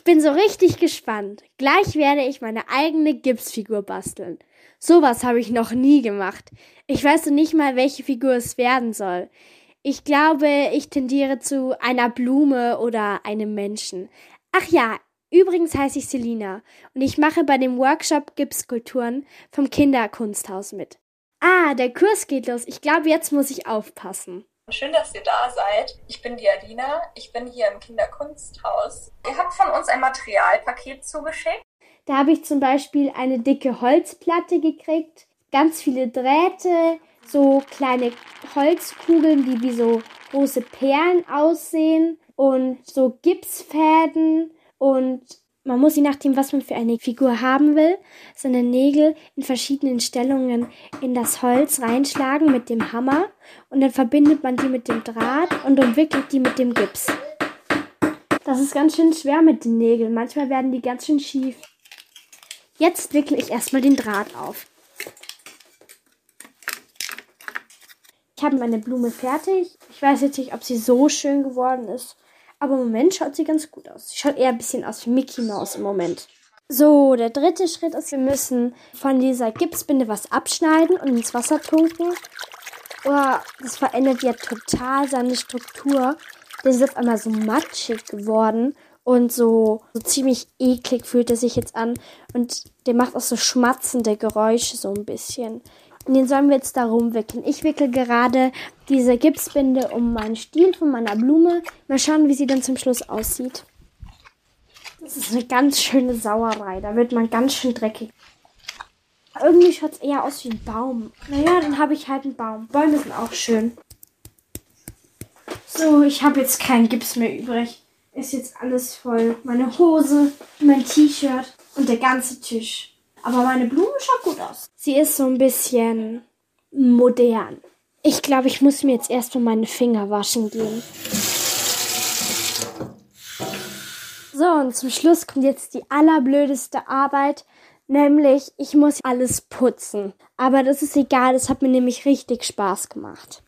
Ich bin so richtig gespannt. Gleich werde ich meine eigene Gipsfigur basteln. Sowas habe ich noch nie gemacht. Ich weiß noch nicht mal, welche Figur es werden soll. Ich glaube, ich tendiere zu einer Blume oder einem Menschen. Ach ja, übrigens heiße ich Selina und ich mache bei dem Workshop Gipskulturen vom Kinderkunsthaus mit. Ah, der Kurs geht los. Ich glaube, jetzt muss ich aufpassen. Schön, dass ihr da seid. Ich bin die Alina. Ich bin hier im Kinderkunsthaus. Ihr habt von uns ein Materialpaket zugeschickt. Da habe ich zum Beispiel eine dicke Holzplatte gekriegt, ganz viele Drähte, so kleine Holzkugeln, die wie so große Perlen aussehen und so Gipsfäden und man muss je nachdem, was man für eine Figur haben will, seine Nägel in verschiedenen Stellungen in das Holz reinschlagen mit dem Hammer und dann verbindet man die mit dem Draht und umwickelt die mit dem Gips. Das ist ganz schön schwer mit den Nägeln. Manchmal werden die ganz schön schief. Jetzt wickle ich erstmal den Draht auf. Ich habe meine Blume fertig. Ich weiß jetzt nicht, ob sie so schön geworden ist. Aber im Moment schaut sie ganz gut aus. Sie schaut eher ein bisschen aus wie Mickey Mouse im Moment. So, der dritte Schritt ist, wir müssen von dieser Gipsbinde was abschneiden und ins Wasser tunken. Oh, das verändert ja total seine Struktur. Der ist auf einmal so matschig geworden und so, so ziemlich eklig fühlt er sich jetzt an. Und der macht auch so schmatzende Geräusche so ein bisschen. Und den sollen wir jetzt da rumwickeln. Ich wickel gerade diese Gipsbinde um meinen Stiel von meiner Blume. Mal schauen, wie sie dann zum Schluss aussieht. Das ist eine ganz schöne Sauerei. Da wird man ganz schön dreckig. Irgendwie schaut es eher aus wie ein Baum. Naja, dann habe ich halt einen Baum. Bäume sind auch schön. So, ich habe jetzt keinen Gips mehr übrig ist jetzt alles voll. Meine Hose, mein T-Shirt und der ganze Tisch. Aber meine Blume schaut gut aus. Sie ist so ein bisschen modern. Ich glaube, ich muss mir jetzt erstmal meine Finger waschen gehen. So, und zum Schluss kommt jetzt die allerblödeste Arbeit, nämlich ich muss alles putzen. Aber das ist egal, das hat mir nämlich richtig Spaß gemacht.